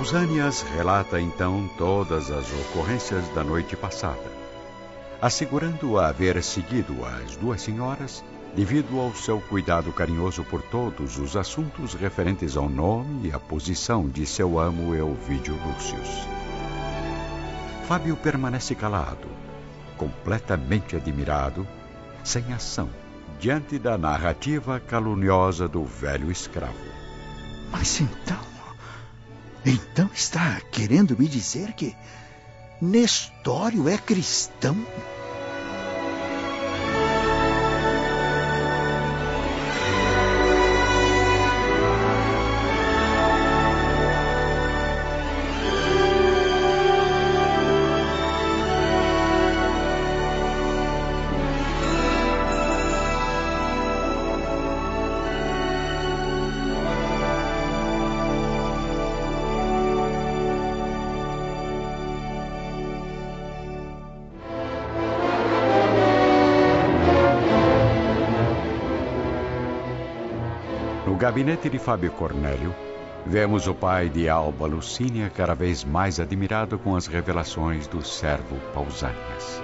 Pausanias relata então todas as ocorrências da noite passada, assegurando haver seguido as duas senhoras devido ao seu cuidado carinhoso por todos os assuntos referentes ao nome e à posição de seu amo Elvídio Lúcius. Fábio permanece calado, completamente admirado, sem ação, diante da narrativa caluniosa do velho escravo. Mas então. Então está querendo me dizer que Nestório é cristão? Gabinete de Fábio Cornélio, vemos o pai de Alba Lucínia cada vez mais admirado com as revelações do servo Pausanias.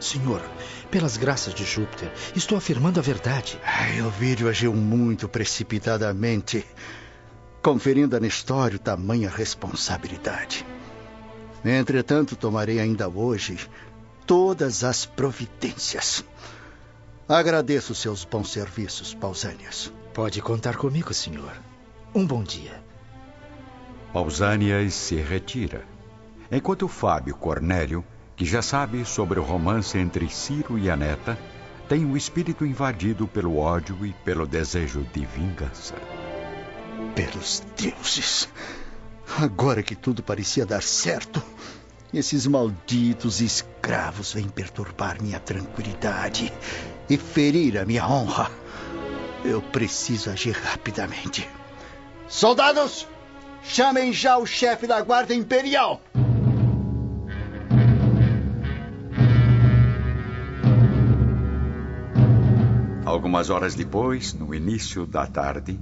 Senhor, pelas graças de Júpiter, estou afirmando a verdade. Ai, Ovídio agiu muito precipitadamente, conferindo a Nestório tamanha responsabilidade. Entretanto, tomarei ainda hoje todas as providências Agradeço seus bons serviços, Pausanias. Pode contar comigo, senhor. Um bom dia. Pausanias se retira, enquanto Fábio Cornélio, que já sabe sobre o romance entre Ciro e a neta, tem o espírito invadido pelo ódio e pelo desejo de vingança. Pelos deuses! Agora que tudo parecia dar certo, esses malditos escravos vêm perturbar minha tranquilidade e ferir a minha honra. Eu preciso agir rapidamente. Soldados, chamem já o chefe da Guarda Imperial. Algumas horas depois, no início da tarde,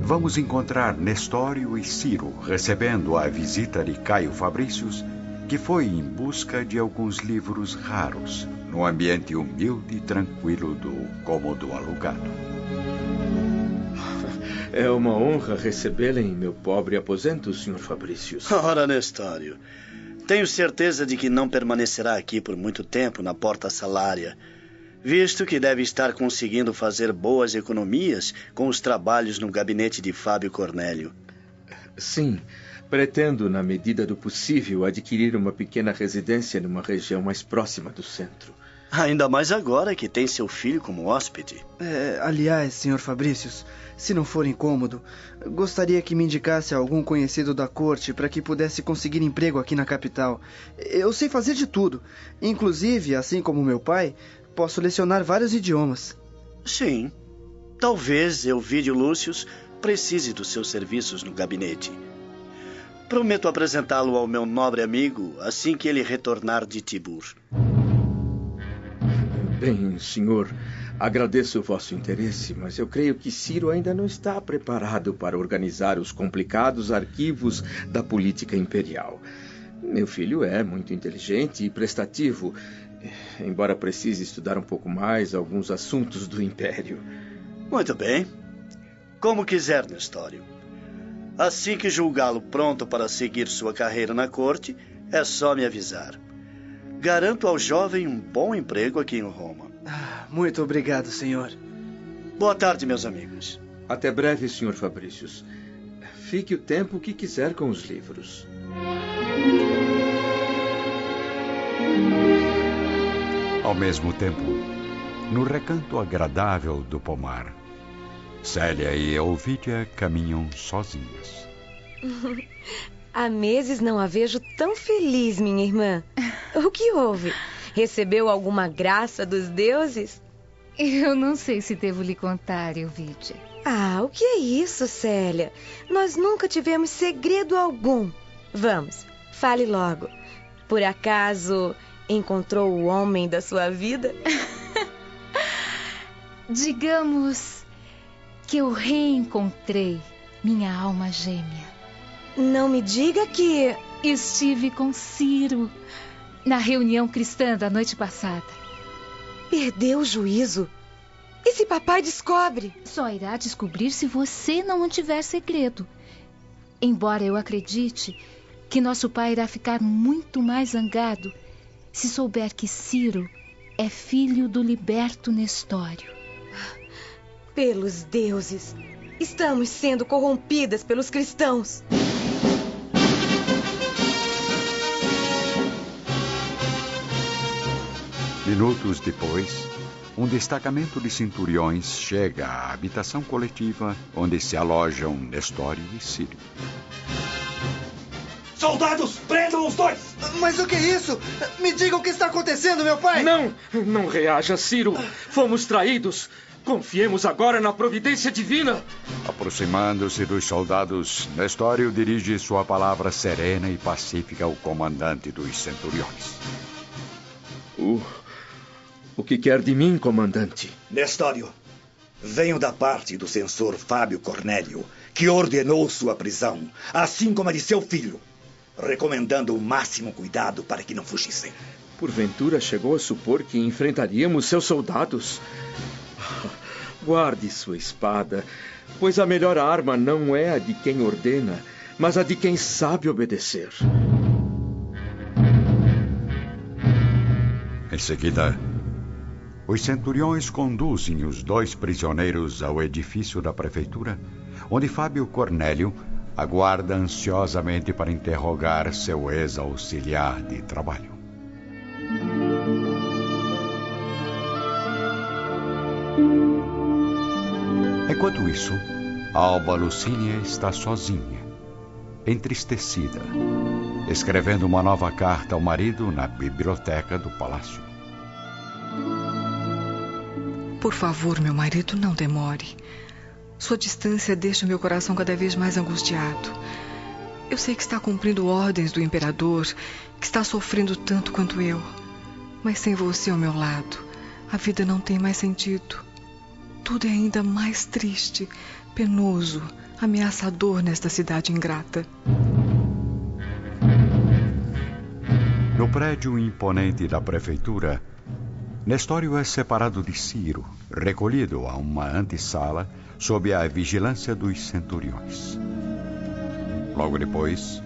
vamos encontrar Nestório e Ciro recebendo a visita de Caio Fabrícios que foi em busca de alguns livros raros, no ambiente humilde e tranquilo do cômodo alugado. É uma honra recebê-la em meu pobre aposento, Sr. Fabrícios. Ora, Nestório. Tenho certeza de que não permanecerá aqui por muito tempo na porta salária, visto que deve estar conseguindo fazer boas economias com os trabalhos no gabinete de Fábio Cornélio. Sim, Pretendo, na medida do possível, adquirir uma pequena residência numa região mais próxima do centro. Ainda mais agora que tem seu filho como hóspede. É, aliás, Sr. Fabrícios, se não for incômodo, gostaria que me indicasse algum conhecido da corte para que pudesse conseguir emprego aqui na capital. Eu sei fazer de tudo. Inclusive, assim como meu pai, posso lecionar vários idiomas. Sim. Talvez Elvídio Lúcius precise dos seus serviços no gabinete. Prometo apresentá-lo ao meu nobre amigo assim que ele retornar de Tibur. Bem, senhor, agradeço o vosso interesse, mas eu creio que Ciro ainda não está preparado para organizar os complicados arquivos da política imperial. Meu filho é muito inteligente e prestativo, embora precise estudar um pouco mais alguns assuntos do império. Muito bem. Como quiser, Nestório. Assim que julgá-lo pronto para seguir sua carreira na corte, é só me avisar. Garanto ao jovem um bom emprego aqui em Roma. Ah, muito obrigado, senhor. Boa tarde, meus amigos. Até breve, senhor Fabrícios. Fique o tempo que quiser com os livros. Ao mesmo tempo, no recanto agradável do pomar, Célia e Ovidia caminham sozinhas. Há meses não a vejo tão feliz, minha irmã. O que houve? Recebeu alguma graça dos deuses? Eu não sei se devo lhe contar, Elvidia. Ah, o que é isso, Célia? Nós nunca tivemos segredo algum. Vamos, fale logo. Por acaso encontrou o homem da sua vida? Digamos que eu reencontrei minha alma gêmea. Não me diga que. Estive com Ciro na reunião cristã da noite passada. Perdeu o juízo. E se papai descobre? Só irá descobrir se você não mantiver segredo. Embora eu acredite que nosso pai irá ficar muito mais zangado se souber que Ciro é filho do liberto Nestório. Pelos deuses, estamos sendo corrompidas pelos cristãos. Minutos depois, um destacamento de centuriões chega à habitação coletiva onde se alojam Nestório e Círio. Soldados, prendam os dois! Mas o que é isso? Me diga o que está acontecendo, meu pai! Não! Não reaja, Ciro! Fomos traídos! Confiemos agora na providência divina! Aproximando-se dos soldados, Nestório dirige sua palavra serena e pacífica ao comandante dos centuriões. Uh. O que quer de mim, comandante? Nestório, venho da parte do censor Fábio Cornélio, que ordenou sua prisão, assim como a de seu filho, recomendando o máximo cuidado para que não fugissem. Porventura chegou a supor que enfrentaríamos seus soldados? Guarde sua espada, pois a melhor arma não é a de quem ordena, mas a de quem sabe obedecer. Em seguida, os centuriões conduzem os dois prisioneiros ao edifício da prefeitura, onde Fábio Cornélio aguarda ansiosamente para interrogar seu ex-auxiliar de trabalho. Enquanto isso, Alba Lucínia está sozinha, entristecida, escrevendo uma nova carta ao marido na biblioteca do palácio. Por favor, meu marido, não demore. Sua distância deixa meu coração cada vez mais angustiado. Eu sei que está cumprindo ordens do imperador, que está sofrendo tanto quanto eu. Mas sem você ao meu lado, a vida não tem mais sentido. Tudo é ainda mais triste, penoso, ameaçador nesta cidade ingrata. No prédio imponente da prefeitura, Nestório é separado de Ciro, recolhido a uma antessala sob a vigilância dos centuriões. Logo depois,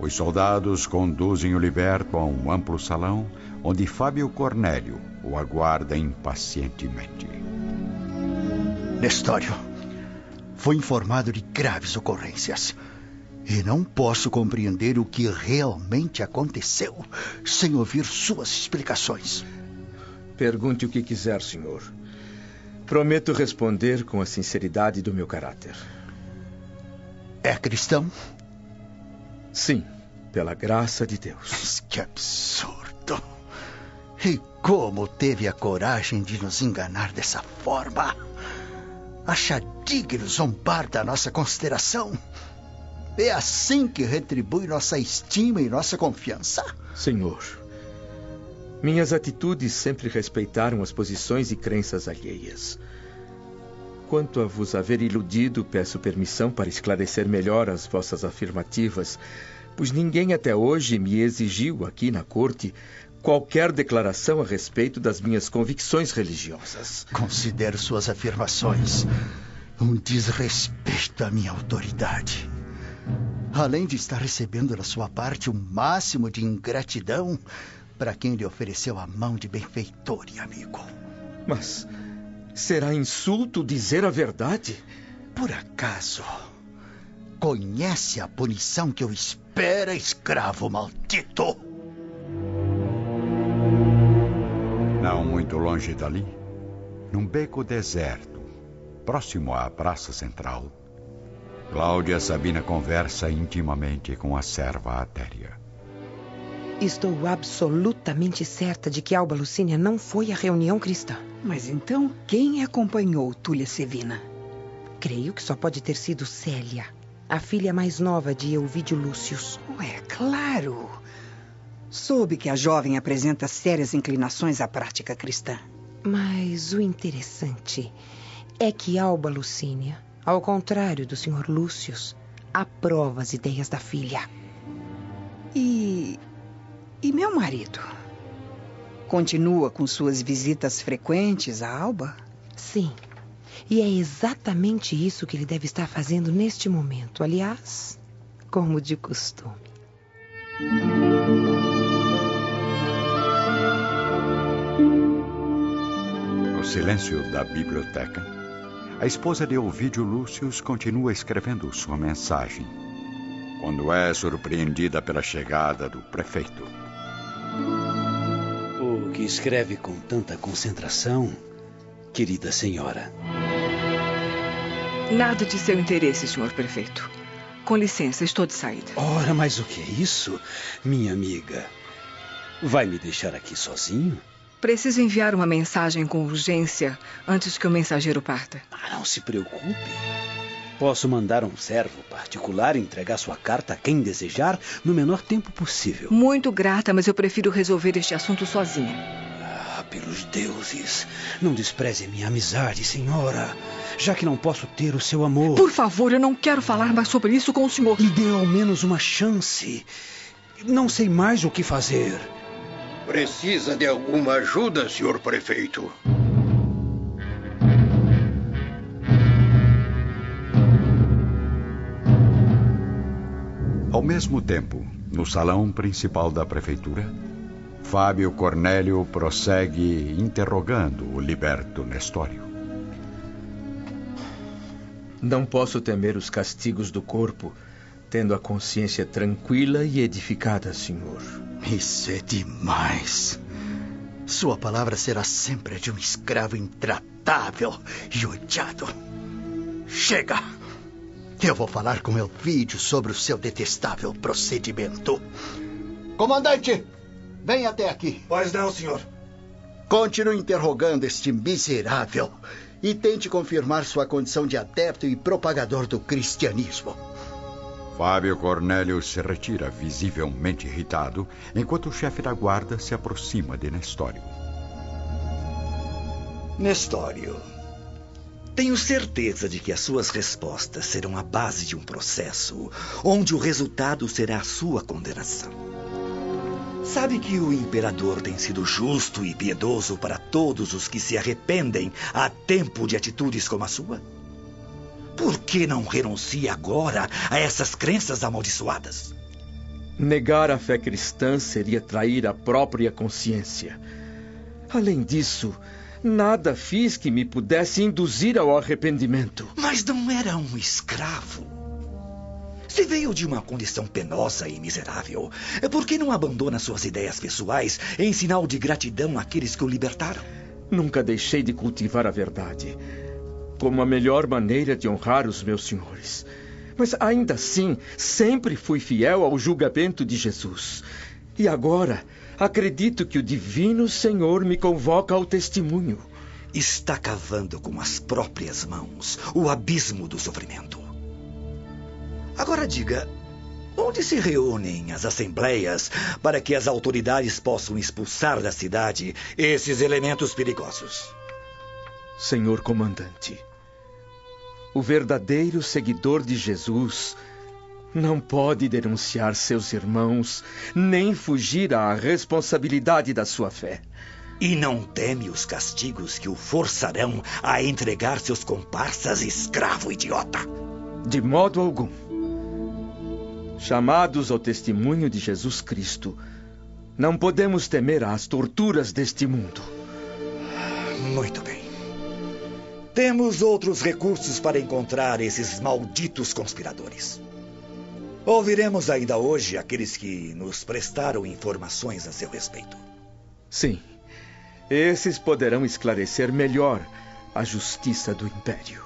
os soldados conduzem o liberto a um amplo salão onde Fábio Cornélio o aguarda impacientemente. Nestório, foi informado de graves ocorrências. E não posso compreender o que realmente aconteceu sem ouvir suas explicações. Pergunte o que quiser, senhor. Prometo responder com a sinceridade do meu caráter. É cristão? Sim, pela graça de Deus. Que absurdo! E como teve a coragem de nos enganar dessa forma? Acha digno zombar da nossa consideração? É assim que retribui nossa estima e nossa confiança? Senhor, minhas atitudes sempre respeitaram as posições e crenças alheias. Quanto a vos haver iludido, peço permissão para esclarecer melhor as vossas afirmativas, pois ninguém até hoje me exigiu aqui na corte qualquer declaração a respeito das minhas convicções religiosas. Considero suas afirmações um desrespeito à minha autoridade. Além de estar recebendo da sua parte o máximo de ingratidão, para quem lhe ofereceu a mão de benfeitor e amigo. Mas será insulto dizer a verdade? Por acaso conhece a punição que o espera, escravo maldito? Não muito longe dali, num beco deserto, próximo à praça central, Cláudia Sabina conversa intimamente com a serva Atéria. Estou absolutamente certa de que Alba Lucínia não foi à reunião cristã. Mas então, quem acompanhou Túlia Sevina? Creio que só pode ter sido Célia, a filha mais nova de Euvídio Lúcius. É claro. Soube que a jovem apresenta sérias inclinações à prática cristã. Mas o interessante é que Alba Lucínia, ao contrário do Sr. Lúcius, aprova as ideias da filha. E. E meu marido? Continua com suas visitas frequentes a Alba? Sim. E é exatamente isso que ele deve estar fazendo neste momento. Aliás, como de costume. Silêncio da biblioteca, a esposa de Ovídio Lúcius continua escrevendo sua mensagem, quando é surpreendida pela chegada do prefeito. O que escreve com tanta concentração, querida senhora? Nada de seu interesse, senhor prefeito. Com licença, estou de saída. Ora, mas o que é isso, minha amiga? Vai me deixar aqui sozinho? Preciso enviar uma mensagem com urgência antes que o mensageiro parta. Ah, não se preocupe. Posso mandar um servo particular entregar sua carta a quem desejar no menor tempo possível. Muito grata, mas eu prefiro resolver este assunto sozinha. Ah, pelos deuses, não despreze minha amizade, senhora. Já que não posso ter o seu amor. Por favor, eu não quero falar mais sobre isso com o senhor. Me dê ao menos uma chance. Não sei mais o que fazer. Precisa de alguma ajuda, senhor prefeito? Ao mesmo tempo, no salão principal da prefeitura, Fábio Cornélio prossegue interrogando o liberto Nestório. Não posso temer os castigos do corpo, tendo a consciência tranquila e edificada, senhor. Isso é demais. Sua palavra será sempre a de um escravo intratável e odiado. Chega! Eu vou falar com Elvídio sobre o seu detestável procedimento. Comandante, vem até aqui. Pois não, senhor. Continue interrogando este miserável e tente confirmar sua condição de adepto e propagador do cristianismo. Fábio Cornélio se retira visivelmente irritado, enquanto o chefe da guarda se aproxima de Nestório. Nestório, tenho certeza de que as suas respostas serão a base de um processo onde o resultado será a sua condenação. Sabe que o imperador tem sido justo e piedoso para todos os que se arrependem a tempo de atitudes como a sua? Por que não renuncia agora a essas crenças amaldiçoadas? Negar a fé cristã seria trair a própria consciência. Além disso, nada fiz que me pudesse induzir ao arrependimento. Mas não era um escravo. Se veio de uma condição penosa e miserável, por que não abandona suas ideias pessoais em sinal de gratidão àqueles que o libertaram? Nunca deixei de cultivar a verdade como a melhor maneira de honrar os meus senhores. Mas ainda assim, sempre fui fiel ao julgamento de Jesus. E agora, acredito que o Divino Senhor me convoca ao testemunho. Está cavando com as próprias mãos o abismo do sofrimento. Agora diga, onde se reúnem as assembleias para que as autoridades possam expulsar da cidade esses elementos perigosos? Senhor comandante, o verdadeiro seguidor de Jesus não pode denunciar seus irmãos, nem fugir à responsabilidade da sua fé. E não teme os castigos que o forçarão a entregar seus comparsas, escravo idiota? De modo algum. Chamados ao testemunho de Jesus Cristo, não podemos temer às torturas deste mundo. Muito bem. Temos outros recursos para encontrar esses malditos conspiradores. Ouviremos ainda hoje aqueles que nos prestaram informações a seu respeito. Sim. Esses poderão esclarecer melhor a justiça do Império.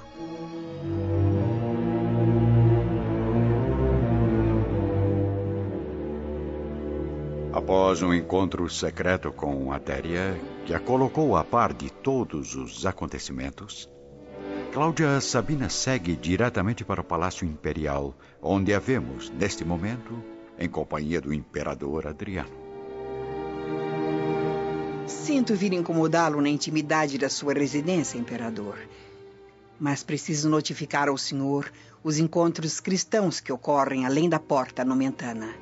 Após um encontro secreto com Atéria, que a colocou a par de todos os acontecimentos, Cláudia Sabina segue diretamente para o Palácio Imperial, onde a vemos, neste momento, em companhia do Imperador Adriano. Sinto vir incomodá-lo na intimidade da sua residência, Imperador. mas preciso notificar ao senhor os encontros cristãos que ocorrem além da porta nomentana.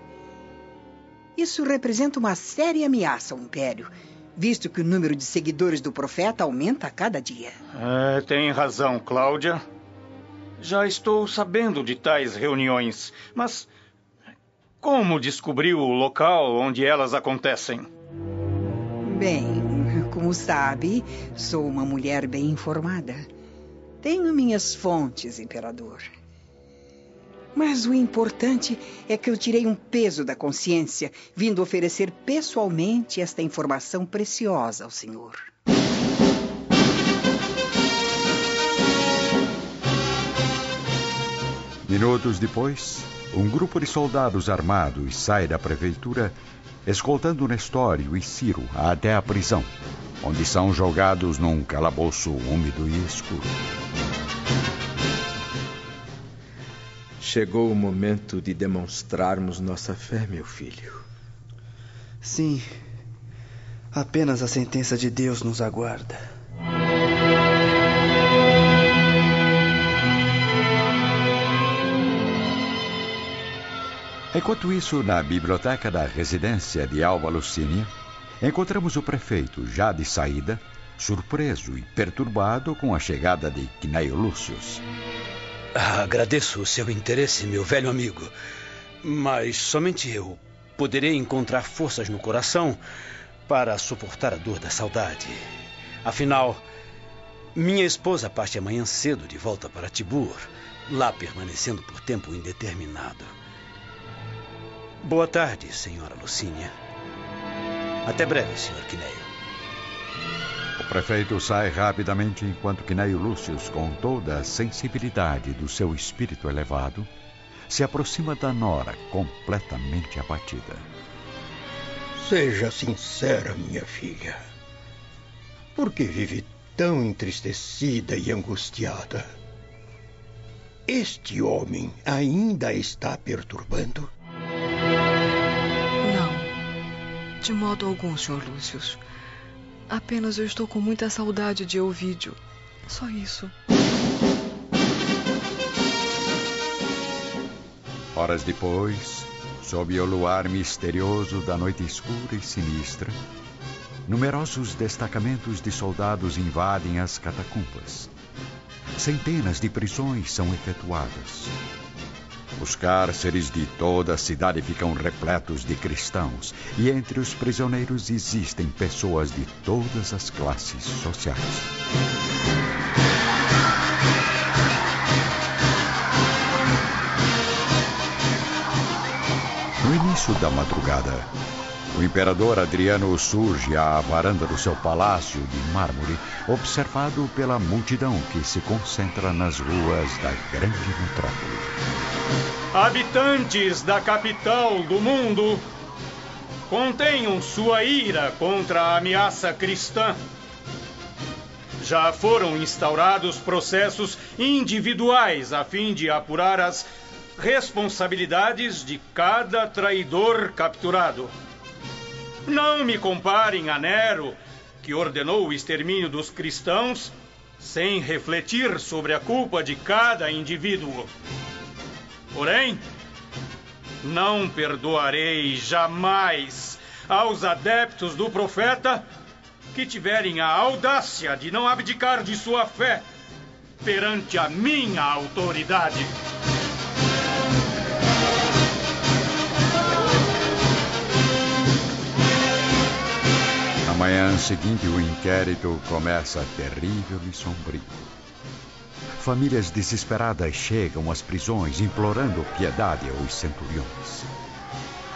Isso representa uma séria ameaça ao Império, visto que o número de seguidores do profeta aumenta a cada dia. É, tem razão, Cláudia. Já estou sabendo de tais reuniões, mas como descobriu o local onde elas acontecem? Bem, como sabe, sou uma mulher bem informada. Tenho minhas fontes, imperador. Mas o importante é que eu tirei um peso da consciência, vindo oferecer pessoalmente esta informação preciosa ao senhor. Minutos depois, um grupo de soldados armados sai da prefeitura, escoltando Nestório e Ciro até a prisão, onde são jogados num calabouço úmido e escuro. Chegou o momento de demonstrarmos nossa fé, meu filho. Sim. Apenas a sentença de Deus nos aguarda. Enquanto isso, na biblioteca da residência de Alba Lucínia, encontramos o prefeito já de saída, surpreso e perturbado com a chegada de Quinaio Lúcius. Agradeço o seu interesse, meu velho amigo, mas somente eu poderei encontrar forças no coração para suportar a dor da saudade. Afinal, minha esposa parte amanhã cedo de volta para Tibur, lá permanecendo por tempo indeterminado. Boa tarde, senhora Lucínia. Até breve, senhor Quineio. O prefeito sai rapidamente enquanto Quineio Lúcius, com toda a sensibilidade do seu espírito elevado, se aproxima da Nora completamente abatida. Seja sincera, minha filha. Por que vive tão entristecida e angustiada? Este homem ainda a está perturbando? Não. De modo algum, Sr. Lúcius. Apenas eu estou com muita saudade de Ovídio. Só isso. Horas depois, sob o luar misterioso da noite escura e sinistra, numerosos destacamentos de soldados invadem as catacumbas. Centenas de prisões são efetuadas. Os cárceres de toda a cidade ficam repletos de cristãos, e entre os prisioneiros existem pessoas de todas as classes sociais. No início da madrugada, o imperador Adriano surge à varanda do seu palácio de mármore, observado pela multidão que se concentra nas ruas da grande metrópole. Habitantes da capital do mundo, contenham sua ira contra a ameaça cristã. Já foram instaurados processos individuais a fim de apurar as responsabilidades de cada traidor capturado. Não me comparem a Nero, que ordenou o extermínio dos cristãos sem refletir sobre a culpa de cada indivíduo. Porém, não perdoarei jamais aos adeptos do profeta que tiverem a audácia de não abdicar de sua fé perante a minha autoridade. Na manhã seguinte, o inquérito começa terrível e sombrio. Famílias desesperadas chegam às prisões implorando piedade aos centuriões.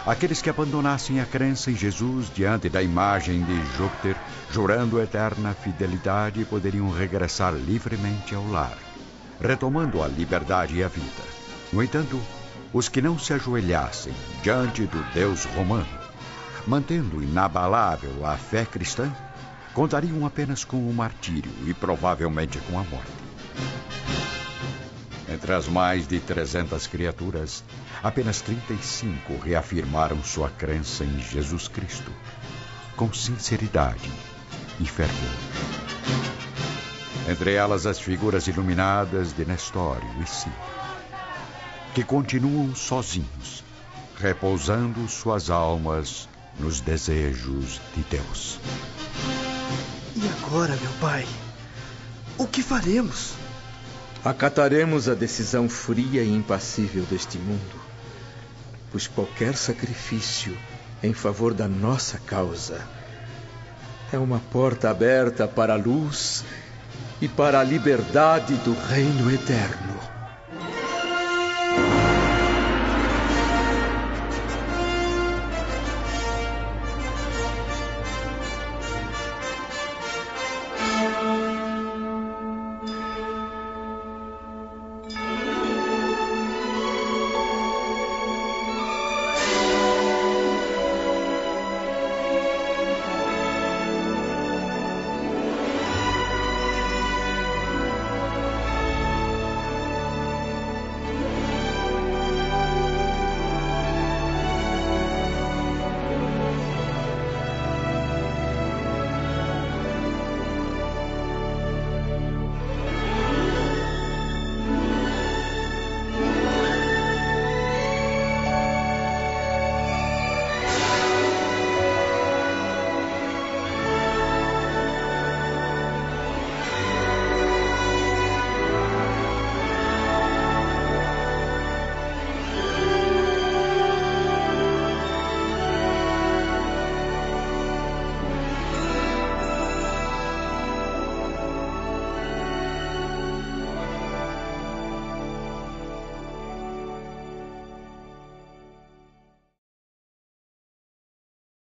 Aqueles que abandonassem a crença em Jesus diante da imagem de Júpiter, jurando eterna fidelidade, poderiam regressar livremente ao lar, retomando a liberdade e a vida. No entanto, os que não se ajoelhassem diante do Deus romano, mantendo inabalável a fé cristã, contariam apenas com o martírio e provavelmente com a morte. Entre as mais de 300 criaturas, apenas 35 reafirmaram sua crença em Jesus Cristo, com sinceridade e fervor. entre elas as figuras iluminadas de Nestório e Ciro, que continuam sozinhos, repousando suas almas nos desejos de Deus. E agora, meu pai? O que faremos? Acataremos a decisão fria e impassível deste mundo, pois qualquer sacrifício em favor da nossa causa é uma porta aberta para a luz e para a liberdade do reino eterno.